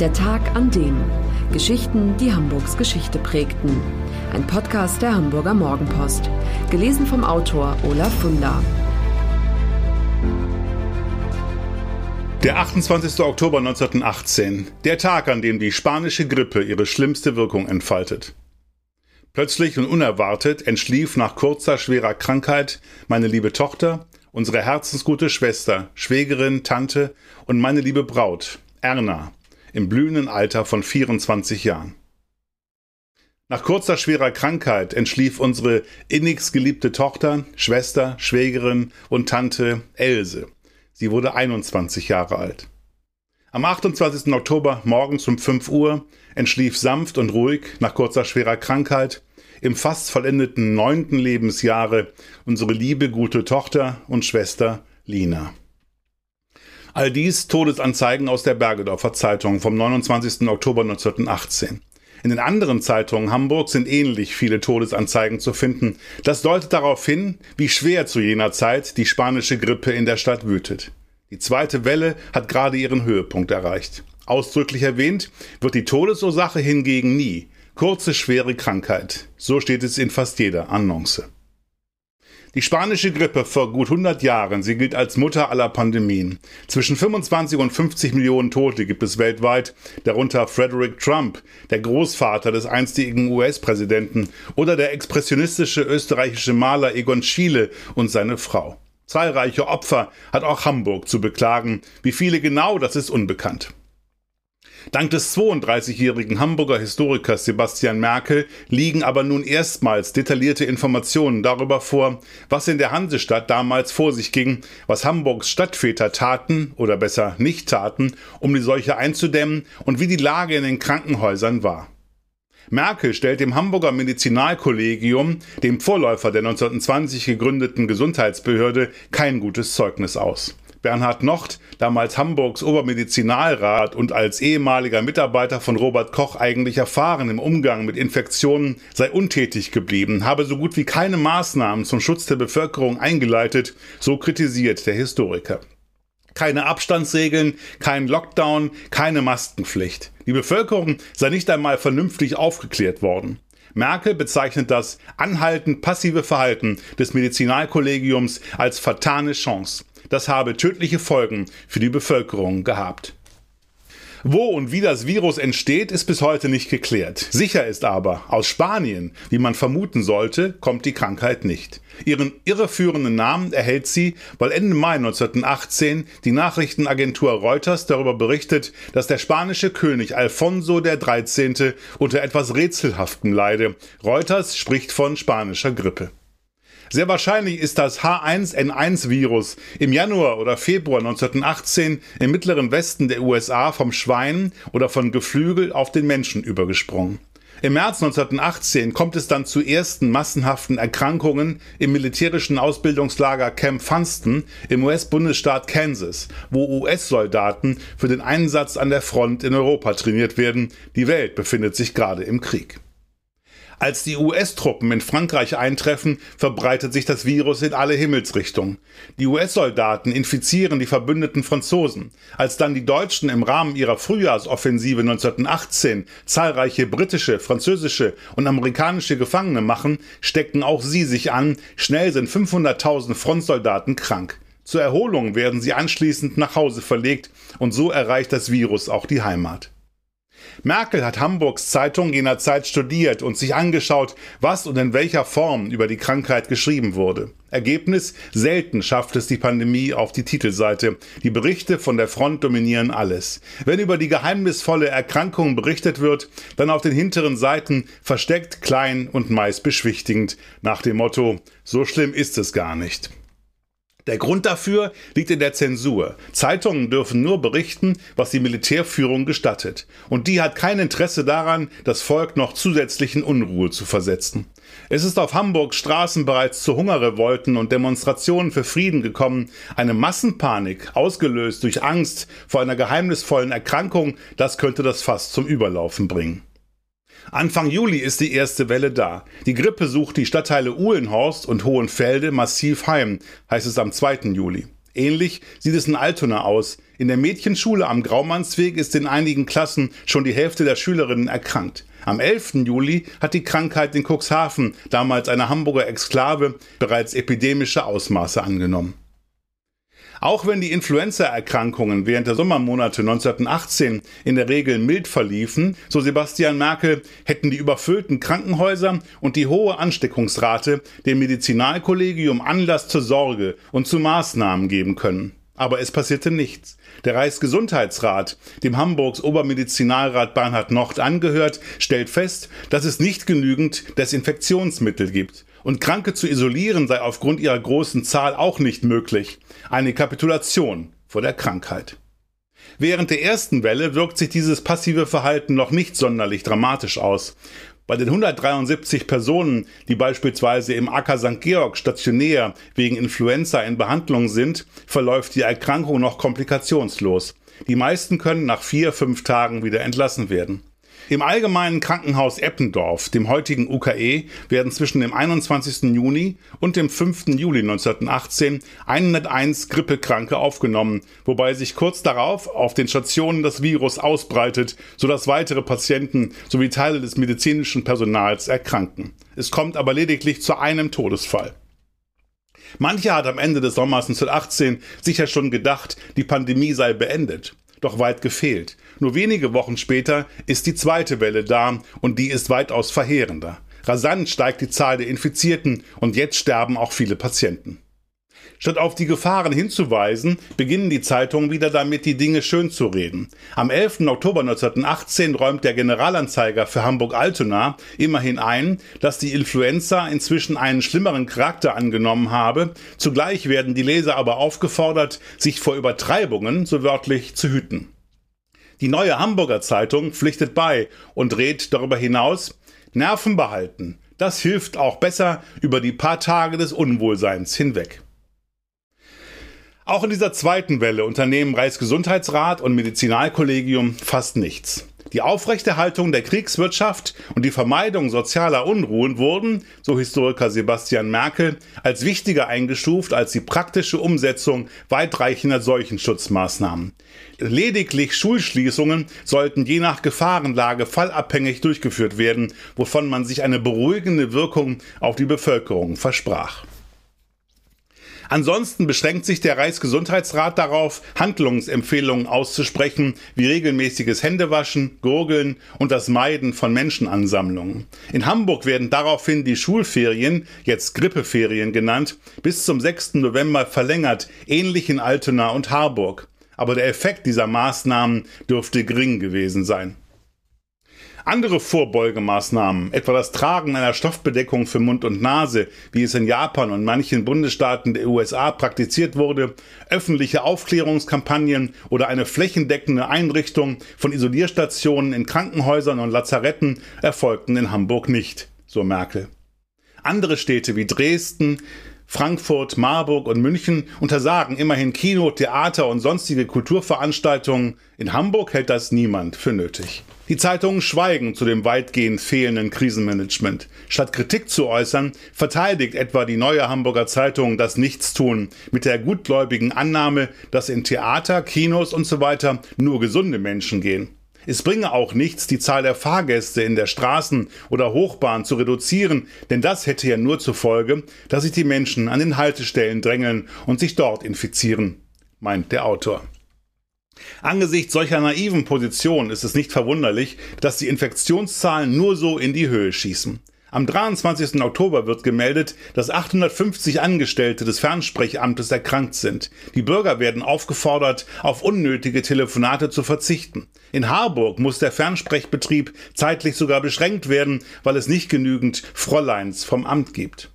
Der Tag an dem. Geschichten, die Hamburgs Geschichte prägten. Ein Podcast der Hamburger Morgenpost. Gelesen vom Autor Olaf Funder. Der 28. Oktober 1918. Der Tag, an dem die spanische Grippe ihre schlimmste Wirkung entfaltet. Plötzlich und unerwartet entschlief nach kurzer, schwerer Krankheit meine liebe Tochter, unsere herzensgute Schwester, Schwägerin, Tante und meine liebe Braut, Erna, im blühenden Alter von 24 Jahren. Nach kurzer schwerer Krankheit entschlief unsere innigst geliebte Tochter, Schwester, Schwägerin und Tante Else. Sie wurde 21 Jahre alt. Am 28. Oktober morgens um 5 Uhr entschlief sanft und ruhig nach kurzer schwerer Krankheit im fast vollendeten neunten Lebensjahre unsere liebe gute Tochter und Schwester Lina. All dies Todesanzeigen aus der Bergedorfer Zeitung vom 29. Oktober 1918. In den anderen Zeitungen Hamburg sind ähnlich viele Todesanzeigen zu finden. Das deutet darauf hin, wie schwer zu jener Zeit die spanische Grippe in der Stadt wütet. Die zweite Welle hat gerade ihren Höhepunkt erreicht. Ausdrücklich erwähnt wird die Todesursache hingegen nie. Kurze, schwere Krankheit. So steht es in fast jeder Annonce. Die spanische Grippe vor gut 100 Jahren, sie gilt als Mutter aller Pandemien. Zwischen 25 und 50 Millionen Tote gibt es weltweit, darunter Frederick Trump, der Großvater des einstigen US-Präsidenten, oder der expressionistische österreichische Maler Egon Schiele und seine Frau. Zahlreiche Opfer hat auch Hamburg zu beklagen. Wie viele genau, das ist unbekannt. Dank des 32-jährigen Hamburger Historikers Sebastian Merkel liegen aber nun erstmals detaillierte Informationen darüber vor, was in der Hansestadt damals vor sich ging, was Hamburgs Stadtväter taten oder besser nicht taten, um die Seuche einzudämmen und wie die Lage in den Krankenhäusern war. Merkel stellt dem Hamburger Medizinalkollegium, dem Vorläufer der 1920 gegründeten Gesundheitsbehörde, kein gutes Zeugnis aus. Bernhard Nocht, damals Hamburgs Obermedizinalrat und als ehemaliger Mitarbeiter von Robert Koch eigentlich erfahren im Umgang mit Infektionen, sei untätig geblieben, habe so gut wie keine Maßnahmen zum Schutz der Bevölkerung eingeleitet, so kritisiert der Historiker. Keine Abstandsregeln, kein Lockdown, keine Maskenpflicht. Die Bevölkerung sei nicht einmal vernünftig aufgeklärt worden. Merkel bezeichnet das anhaltend passive Verhalten des Medizinalkollegiums als fatale Chance. Das habe tödliche Folgen für die Bevölkerung gehabt. Wo und wie das Virus entsteht, ist bis heute nicht geklärt. Sicher ist aber, aus Spanien, wie man vermuten sollte, kommt die Krankheit nicht. Ihren irreführenden Namen erhält sie, weil Ende Mai 1918 die Nachrichtenagentur Reuters darüber berichtet, dass der spanische König Alfonso XIII. unter etwas Rätselhaftem leide. Reuters spricht von spanischer Grippe. Sehr wahrscheinlich ist das H1N1-Virus im Januar oder Februar 1918 im mittleren Westen der USA vom Schwein oder von Geflügel auf den Menschen übergesprungen. Im März 1918 kommt es dann zu ersten massenhaften Erkrankungen im militärischen Ausbildungslager Camp Funston im US-Bundesstaat Kansas, wo US-Soldaten für den Einsatz an der Front in Europa trainiert werden. Die Welt befindet sich gerade im Krieg. Als die US-Truppen in Frankreich eintreffen, verbreitet sich das Virus in alle Himmelsrichtungen. Die US-Soldaten infizieren die verbündeten Franzosen. Als dann die Deutschen im Rahmen ihrer Frühjahrsoffensive 1918 zahlreiche britische, französische und amerikanische Gefangene machen, stecken auch sie sich an. Schnell sind 500.000 Frontsoldaten krank. Zur Erholung werden sie anschließend nach Hause verlegt und so erreicht das Virus auch die Heimat. Merkel hat Hamburgs Zeitung jener Zeit studiert und sich angeschaut, was und in welcher Form über die Krankheit geschrieben wurde. Ergebnis, selten schafft es die Pandemie auf die Titelseite. Die Berichte von der Front dominieren alles. Wenn über die geheimnisvolle Erkrankung berichtet wird, dann auf den hinteren Seiten versteckt, klein und meist beschwichtigend, nach dem Motto, so schlimm ist es gar nicht. Der Grund dafür liegt in der Zensur. Zeitungen dürfen nur berichten, was die Militärführung gestattet. Und die hat kein Interesse daran, das Volk noch zusätzlichen Unruhe zu versetzen. Es ist auf Hamburgs Straßen bereits zu Hungerrevolten und Demonstrationen für Frieden gekommen. Eine Massenpanik, ausgelöst durch Angst vor einer geheimnisvollen Erkrankung, das könnte das Fass zum Überlaufen bringen. Anfang Juli ist die erste Welle da. Die Grippe sucht die Stadtteile Uhlenhorst und Hohenfelde massiv heim, heißt es am 2. Juli. Ähnlich sieht es in Altona aus. In der Mädchenschule am Graumannsweg ist in einigen Klassen schon die Hälfte der Schülerinnen erkrankt. Am 11. Juli hat die Krankheit in Cuxhaven, damals eine Hamburger Exklave, bereits epidemische Ausmaße angenommen. Auch wenn die Influenza-Erkrankungen während der Sommermonate 1918 in der Regel mild verliefen, so Sebastian Merkel, hätten die überfüllten Krankenhäuser und die hohe Ansteckungsrate dem Medizinalkollegium Anlass zur Sorge und zu Maßnahmen geben können. Aber es passierte nichts. Der Reichsgesundheitsrat, dem Hamburgs Obermedizinalrat Bernhard Nocht angehört, stellt fest, dass es nicht genügend Desinfektionsmittel gibt. Und Kranke zu isolieren sei aufgrund ihrer großen Zahl auch nicht möglich. Eine Kapitulation vor der Krankheit. Während der ersten Welle wirkt sich dieses passive Verhalten noch nicht sonderlich dramatisch aus. Bei den 173 Personen, die beispielsweise im Acker St. Georg stationär wegen Influenza in Behandlung sind, verläuft die Erkrankung noch komplikationslos. Die meisten können nach vier, fünf Tagen wieder entlassen werden. Im Allgemeinen Krankenhaus Eppendorf, dem heutigen UKE, werden zwischen dem 21. Juni und dem 5. Juli 1918 101 Grippekranke aufgenommen, wobei sich kurz darauf auf den Stationen das Virus ausbreitet, sodass weitere Patienten sowie Teile des medizinischen Personals erkranken. Es kommt aber lediglich zu einem Todesfall. Mancher hat am Ende des Sommers 1918 sicher schon gedacht, die Pandemie sei beendet. Doch weit gefehlt. Nur wenige Wochen später ist die zweite Welle da und die ist weitaus verheerender. Rasant steigt die Zahl der Infizierten und jetzt sterben auch viele Patienten. Statt auf die Gefahren hinzuweisen, beginnen die Zeitungen wieder damit, die Dinge schön zu reden. Am 11. Oktober 1918 räumt der Generalanzeiger für Hamburg-Altona immerhin ein, dass die Influenza inzwischen einen schlimmeren Charakter angenommen habe. Zugleich werden die Leser aber aufgefordert, sich vor Übertreibungen, so wörtlich, zu hüten. Die neue Hamburger Zeitung pflichtet bei und rät darüber hinaus, Nerven behalten. Das hilft auch besser über die paar Tage des Unwohlseins hinweg. Auch in dieser zweiten Welle unternehmen Reichsgesundheitsrat und Medizinalkollegium fast nichts. Die Aufrechterhaltung der Kriegswirtschaft und die Vermeidung sozialer Unruhen wurden, so Historiker Sebastian Merkel, als wichtiger eingestuft als die praktische Umsetzung weitreichender Seuchenschutzmaßnahmen. Lediglich Schulschließungen sollten je nach Gefahrenlage fallabhängig durchgeführt werden, wovon man sich eine beruhigende Wirkung auf die Bevölkerung versprach. Ansonsten beschränkt sich der Reichsgesundheitsrat darauf, Handlungsempfehlungen auszusprechen, wie regelmäßiges Händewaschen, Gurgeln und das Meiden von Menschenansammlungen. In Hamburg werden daraufhin die Schulferien, jetzt Grippeferien genannt, bis zum 6. November verlängert, ähnlich in Altona und Harburg. Aber der Effekt dieser Maßnahmen dürfte gering gewesen sein. Andere Vorbeugemaßnahmen, etwa das Tragen einer Stoffbedeckung für Mund und Nase, wie es in Japan und manchen Bundesstaaten der USA praktiziert wurde, öffentliche Aufklärungskampagnen oder eine flächendeckende Einrichtung von Isolierstationen in Krankenhäusern und Lazaretten erfolgten in Hamburg nicht, so Merkel. Andere Städte wie Dresden, Frankfurt, Marburg und München untersagen immerhin Kino, Theater und sonstige Kulturveranstaltungen. In Hamburg hält das niemand für nötig. Die Zeitungen schweigen zu dem weitgehend fehlenden Krisenmanagement. Statt Kritik zu äußern, verteidigt etwa die neue Hamburger Zeitung das Nichtstun mit der gutgläubigen Annahme, dass in Theater, Kinos usw. So nur gesunde Menschen gehen. Es bringe auch nichts, die Zahl der Fahrgäste in der Straßen- oder Hochbahn zu reduzieren, denn das hätte ja nur zur Folge, dass sich die Menschen an den Haltestellen drängeln und sich dort infizieren, meint der Autor. Angesichts solcher naiven Positionen ist es nicht verwunderlich, dass die Infektionszahlen nur so in die Höhe schießen. Am 23. Oktober wird gemeldet, dass 850 Angestellte des Fernsprechamtes erkrankt sind. Die Bürger werden aufgefordert, auf unnötige Telefonate zu verzichten. In Harburg muss der Fernsprechbetrieb zeitlich sogar beschränkt werden, weil es nicht genügend Fräuleins vom Amt gibt.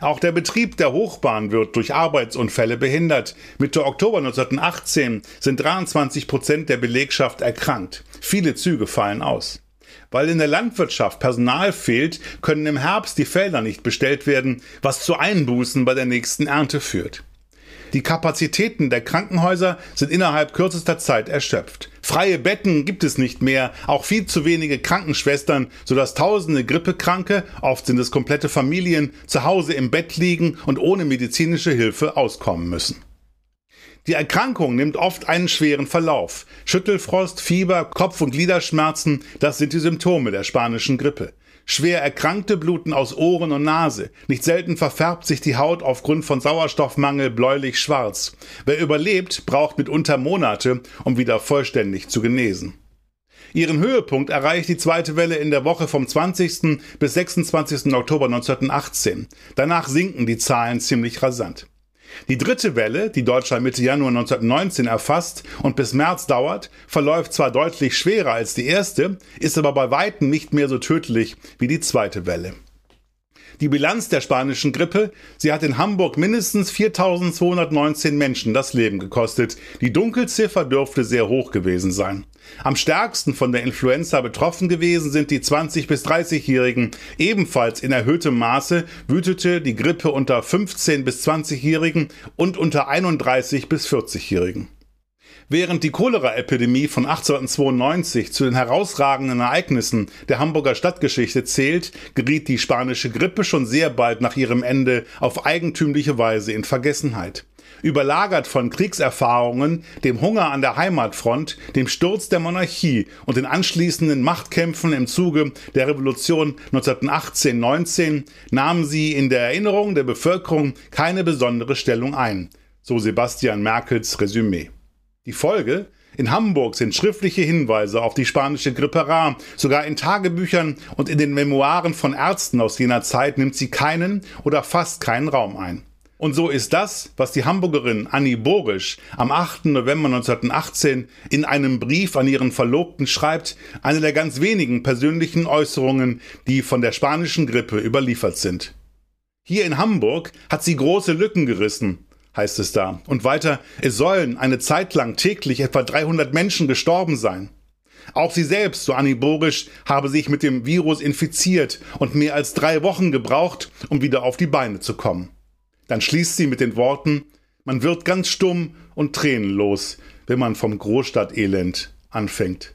Auch der Betrieb der Hochbahn wird durch Arbeitsunfälle behindert. Mitte Oktober 1918 sind 23 Prozent der Belegschaft erkrankt. Viele Züge fallen aus. Weil in der Landwirtschaft Personal fehlt, können im Herbst die Felder nicht bestellt werden, was zu Einbußen bei der nächsten Ernte führt. Die Kapazitäten der Krankenhäuser sind innerhalb kürzester Zeit erschöpft. Freie Betten gibt es nicht mehr, auch viel zu wenige Krankenschwestern, sodass tausende Grippekranke, oft sind es komplette Familien, zu Hause im Bett liegen und ohne medizinische Hilfe auskommen müssen. Die Erkrankung nimmt oft einen schweren Verlauf. Schüttelfrost, Fieber, Kopf- und Gliederschmerzen, das sind die Symptome der spanischen Grippe. Schwer Erkrankte bluten aus Ohren und Nase. Nicht selten verfärbt sich die Haut aufgrund von Sauerstoffmangel bläulich schwarz. Wer überlebt, braucht mitunter Monate, um wieder vollständig zu genesen. Ihren Höhepunkt erreicht die zweite Welle in der Woche vom 20. bis 26. Oktober 1918. Danach sinken die Zahlen ziemlich rasant. Die dritte Welle, die Deutschland Mitte Januar 1919 erfasst und bis März dauert, verläuft zwar deutlich schwerer als die erste, ist aber bei weitem nicht mehr so tödlich wie die zweite Welle. Die Bilanz der spanischen Grippe, sie hat in Hamburg mindestens 4219 Menschen das Leben gekostet. Die Dunkelziffer dürfte sehr hoch gewesen sein. Am stärksten von der Influenza betroffen gewesen sind die 20 bis 30-Jährigen. Ebenfalls in erhöhtem Maße wütete die Grippe unter 15 bis 20-Jährigen und unter 31 bis 40-Jährigen. Während die Cholera-Epidemie von 1892 zu den herausragenden Ereignissen der Hamburger Stadtgeschichte zählt, geriet die spanische Grippe schon sehr bald nach ihrem Ende auf eigentümliche Weise in Vergessenheit. Überlagert von Kriegserfahrungen, dem Hunger an der Heimatfront, dem Sturz der Monarchie und den anschließenden Machtkämpfen im Zuge der Revolution 1918-19 nahmen sie in der Erinnerung der Bevölkerung keine besondere Stellung ein. So Sebastian Merkels Resümee. Die Folge? In Hamburg sind schriftliche Hinweise auf die spanische Grippe rar. Sogar in Tagebüchern und in den Memoiren von Ärzten aus jener Zeit nimmt sie keinen oder fast keinen Raum ein. Und so ist das, was die Hamburgerin Annie Borisch am 8. November 1918 in einem Brief an ihren Verlobten schreibt, eine der ganz wenigen persönlichen Äußerungen, die von der spanischen Grippe überliefert sind. Hier in Hamburg hat sie große Lücken gerissen heißt es da. Und weiter, es sollen eine Zeit lang täglich etwa 300 Menschen gestorben sein. Auch sie selbst, so Annie Borisch, habe sich mit dem Virus infiziert und mehr als drei Wochen gebraucht, um wieder auf die Beine zu kommen. Dann schließt sie mit den Worten, man wird ganz stumm und tränenlos, wenn man vom Großstadtelend anfängt.